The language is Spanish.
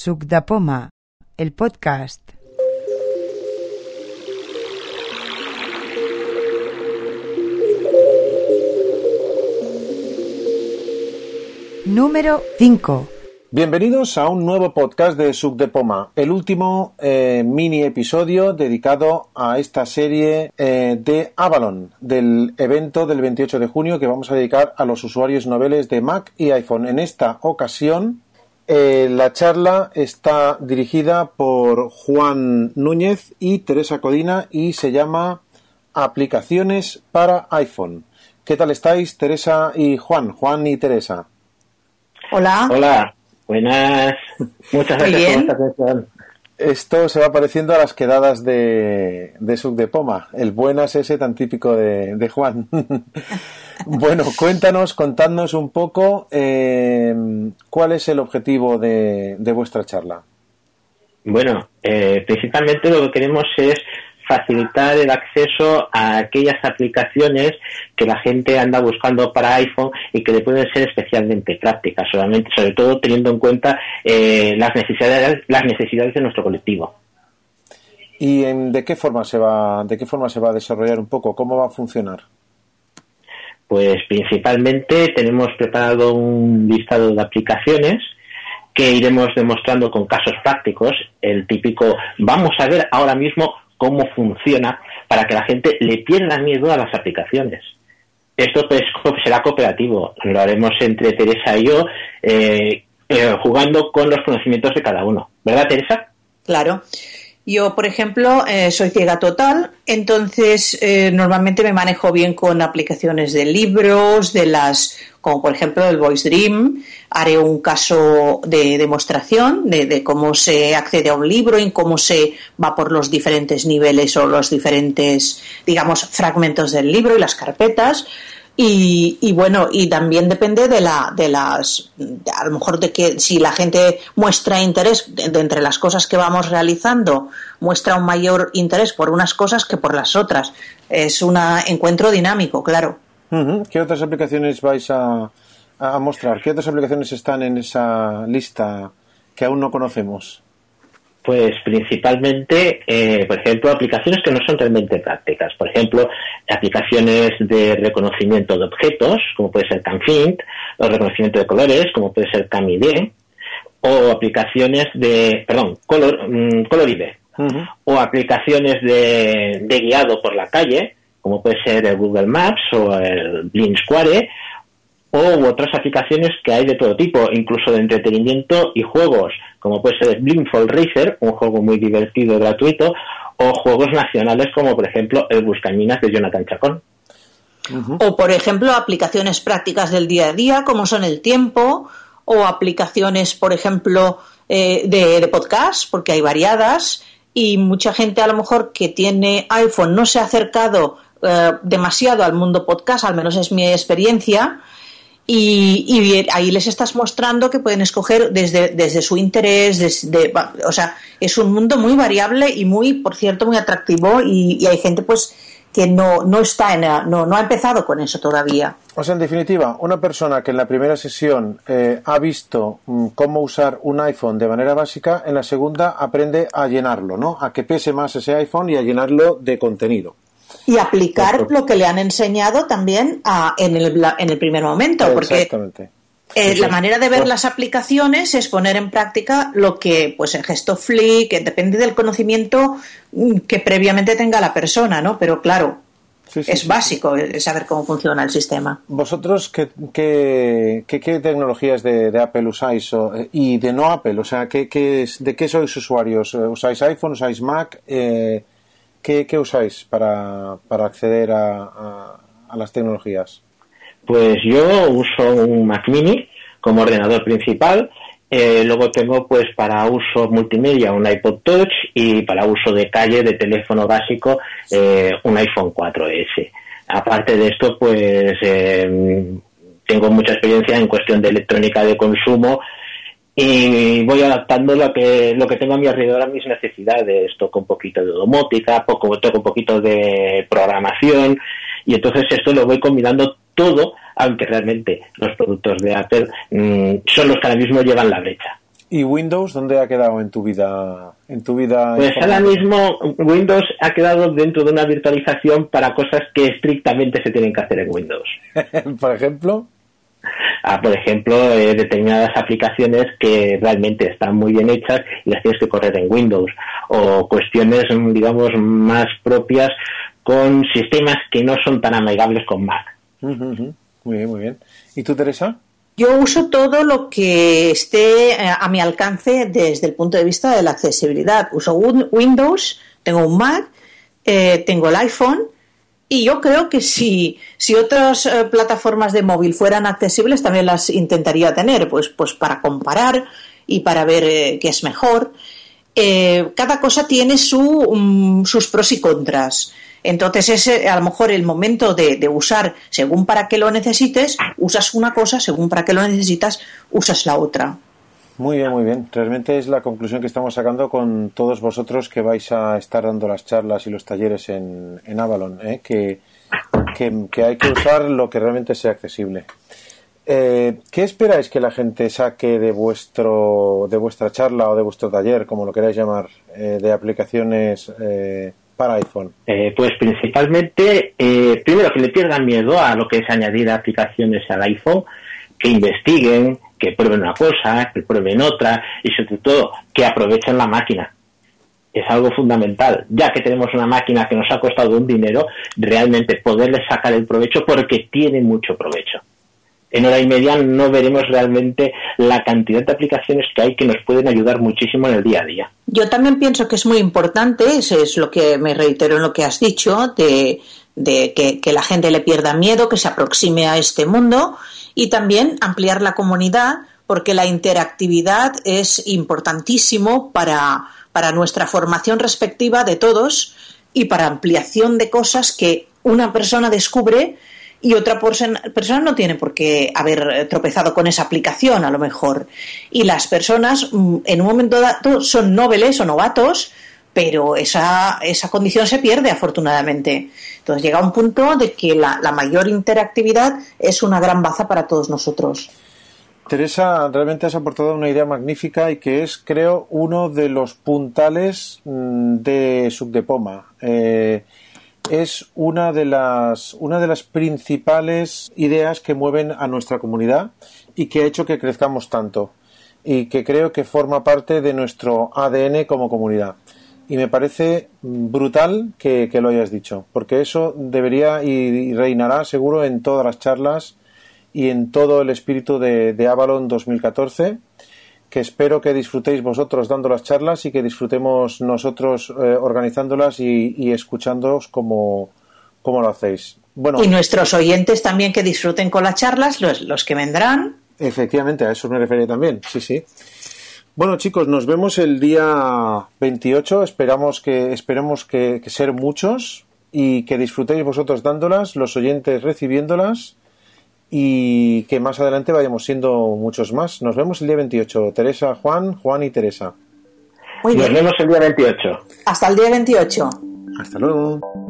Suc de Poma, el podcast. Número 5. Bienvenidos a un nuevo podcast de Suc de Poma, el último eh, mini episodio dedicado a esta serie eh, de Avalon, del evento del 28 de junio que vamos a dedicar a los usuarios noveles de Mac y iPhone. En esta ocasión, eh, la charla está dirigida por Juan Núñez y Teresa Codina y se llama Aplicaciones para iPhone. ¿Qué tal estáis, Teresa y Juan? Juan y Teresa. Hola. Hola. Buenas. Muchas gracias por esta atención. Esto se va pareciendo a las quedadas de, de Suc de Poma, el buenas ese tan típico de, de Juan. bueno, cuéntanos, contadnos un poco eh, cuál es el objetivo de, de vuestra charla. Bueno, eh, principalmente lo que queremos es facilitar el acceso a aquellas aplicaciones que la gente anda buscando para iPhone y que le pueden ser especialmente prácticas, solamente, sobre todo teniendo en cuenta eh, las necesidades, las necesidades de nuestro colectivo. ¿Y en, de qué forma se va, de qué forma se va a desarrollar un poco? ¿Cómo va a funcionar? Pues principalmente tenemos preparado un listado de aplicaciones que iremos demostrando con casos prácticos, el típico vamos a ver ahora mismo cómo funciona para que la gente le pierda miedo a las aplicaciones. Esto pues será cooperativo, lo haremos entre Teresa y yo, eh, eh, jugando con los conocimientos de cada uno. ¿Verdad, Teresa? Claro. Yo, por ejemplo, eh, soy ciega total, entonces eh, normalmente me manejo bien con aplicaciones de libros, de las, como por ejemplo el Voice Dream. Haré un caso de demostración de, de, cómo se accede a un libro y cómo se va por los diferentes niveles o los diferentes, digamos, fragmentos del libro y las carpetas. Y, y, bueno, y también depende de la, de las, a lo mejor de que si la gente muestra interés de, entre las cosas que vamos realizando, muestra un mayor interés por unas cosas que por las otras. Es un encuentro dinámico, claro. ¿Qué otras aplicaciones vais a, a mostrar? ¿Qué otras aplicaciones están en esa lista que aún no conocemos? Pues principalmente, eh, por ejemplo, aplicaciones que no son realmente prácticas. Por ejemplo, aplicaciones de reconocimiento de objetos, como puede ser CamFint, o reconocimiento de colores, como puede ser CamID, o aplicaciones de, perdón, Color, um, ColorID, uh -huh. o aplicaciones de, de, guiado por la calle, como puede ser el Google Maps o el Blink Square, o otras aplicaciones que hay de todo tipo, incluso de entretenimiento y juegos, como puede ser Blindfold Racer, un juego muy divertido y gratuito, o juegos nacionales como por ejemplo el Buscaminas de Jonathan Chacón. Uh -huh. O por ejemplo aplicaciones prácticas del día a día como son el tiempo, o aplicaciones por ejemplo eh, de, de podcast, porque hay variadas, y mucha gente a lo mejor que tiene iPhone no se ha acercado eh, demasiado al mundo podcast, al menos es mi experiencia, y, ahí les estás mostrando que pueden escoger desde, desde su interés, desde, o sea, es un mundo muy variable y muy, por cierto, muy atractivo y, y hay gente pues que no, no está en, no, no ha empezado con eso todavía. O sea, en definitiva, una persona que en la primera sesión eh, ha visto mm, cómo usar un iPhone de manera básica, en la segunda aprende a llenarlo, ¿no? A que pese más ese iPhone y a llenarlo de contenido y aplicar lo que le han enseñado también a, en, el, en, el, primer momento. Porque eh, la manera de ver las aplicaciones es poner en práctica lo que, pues el gesto flick, que depende del conocimiento mm, que previamente tenga la persona, ¿no? Pero claro, sí, es básico saber cómo funciona el sistema. ¿Vosotros qué, qué, qué, qué tecnologías de, de, Apple usáis o, y de no Apple? O sea, ¿qué, ¿de qué sois usuarios? ¿Usáis iPhone, usáis Mac? Eh, ¿Qué, qué usáis para, para acceder a, a, las tecnologías? Pues yo uso un Mac Mini como ordenador principal. Eh, luego tengo pues para uso multimedia un iPod Touch y para uso de calle de teléfono básico eh, un iPhone 4S. Aparte de esto pues eh, tengo mucha experiencia en cuestión de electrónica de consumo y voy adaptando lo que lo que tengo a mi alrededor a mis necesidades toco un poquito de domótica poco toco un poquito de programación y entonces esto lo voy combinando todo aunque realmente los productos de Apple mmm, son los que ahora mismo llevan la brecha ¿Y Windows dónde ha quedado en tu vida? En tu vida pues ahora mismo Windows ha quedado dentro de una virtualización para cosas que estrictamente se tienen que hacer en Windows. Por ejemplo. Ah, por ejemplo, eh, determinadas aplicaciones que realmente están muy bien hechas y las tienes que correr en Windows. O cuestiones, digamos, más propias con sistemas que no son tan amigables con Mac. Muy bien, muy bien. ¿Y tú, Teresa? Yo uso todo lo que esté eh, a mi alcance desde el punto de vista de la accesibilidad. Uso Windows, tengo un Mac, eh, tengo el iPhone y yo creo que si, si otras eh, plataformas de móvil fueran accesibles también las intentaría tener, pues, pues para comparar y para ver qué es mejor. cada cosa tiene su, mm, sus pros y contras. Entonces es a lo mejor el momento de, usar según para qué lo necesites, usas una cosa, según para qué lo necesitas, usas la otra. Muy bien, muy bien. Realmente es la conclusión que estamos sacando con todos vosotros que vais a estar dando las charlas y los talleres en, Avalon, ¿eh? que, que, hay que usar lo que realmente sea accesible. Eh, ¿Qué esperáis que la gente saque de vuestro de vuestra charla o de vuestro taller, como lo queráis llamar, eh, de aplicaciones para iPhone? Eh, pues principalmente, eh, primero que le pierdan miedo a lo que es añadir aplicaciones al iPhone, que investiguen, que prueben una cosa, que prueben otra y sobre todo que aprovechen la máquina. Es algo fundamental, ya que tenemos una máquina que nos ha costado un dinero, realmente poderle sacar el provecho porque tiene mucho provecho en hora y media no veremos realmente la cantidad de aplicaciones que hay que nos pueden ayudar muchísimo en el día a día. Yo también pienso que es muy importante, eso es lo que me reitero en lo que has dicho, de, que, que, la gente le pierda miedo, que se aproxime a este mundo y también ampliar la comunidad, porque la interactividad es importantísimo para, para nuestra formación respectiva de todos y para ampliación de cosas que una persona descubre y otra persona no tiene por qué haber tropezado con esa aplicación a lo mejor. Y las personas mm, en un momento dado son noveles o novatos, pero esa, esa condición se pierde afortunadamente. Entonces llega un punto de que la, mayor interactividad es una gran baza para todos nosotros. Teresa, realmente has aportado una idea magnífica y que es, creo, uno de los puntales mm, de Subdepoma. Eh, es una de las una de las principales ideas que mueven a nuestra comunidad y que ha hecho que crezcamos tanto y que creo que forma parte de nuestro ADN como comunidad. Y me parece brutal que, lo hayas dicho, porque eso debería y reinará seguro en todas las charlas y en todo el espíritu de, de Avalon 2014 que espero que disfrutéis vosotros dando las charlas y que disfrutemos nosotros eh, organizándolas y, y escuchándoos como, lo hacéis. Bueno, y nuestros oyentes también que disfruten con las charlas, los, los que vendrán. Efectivamente, a eso me refería también, sí, sí. Bueno, chicos, nos vemos el día 28. Esperamos que, esperemos que, que ser muchos y que disfrutéis vosotros dándolas, los oyentes recibiéndolas y que más adelante vayamos siendo muchos más. Nos vemos el día 28. Teresa, Juan, Juan y Teresa. Nos vemos el día 28. Hasta el día 28. Hasta luego.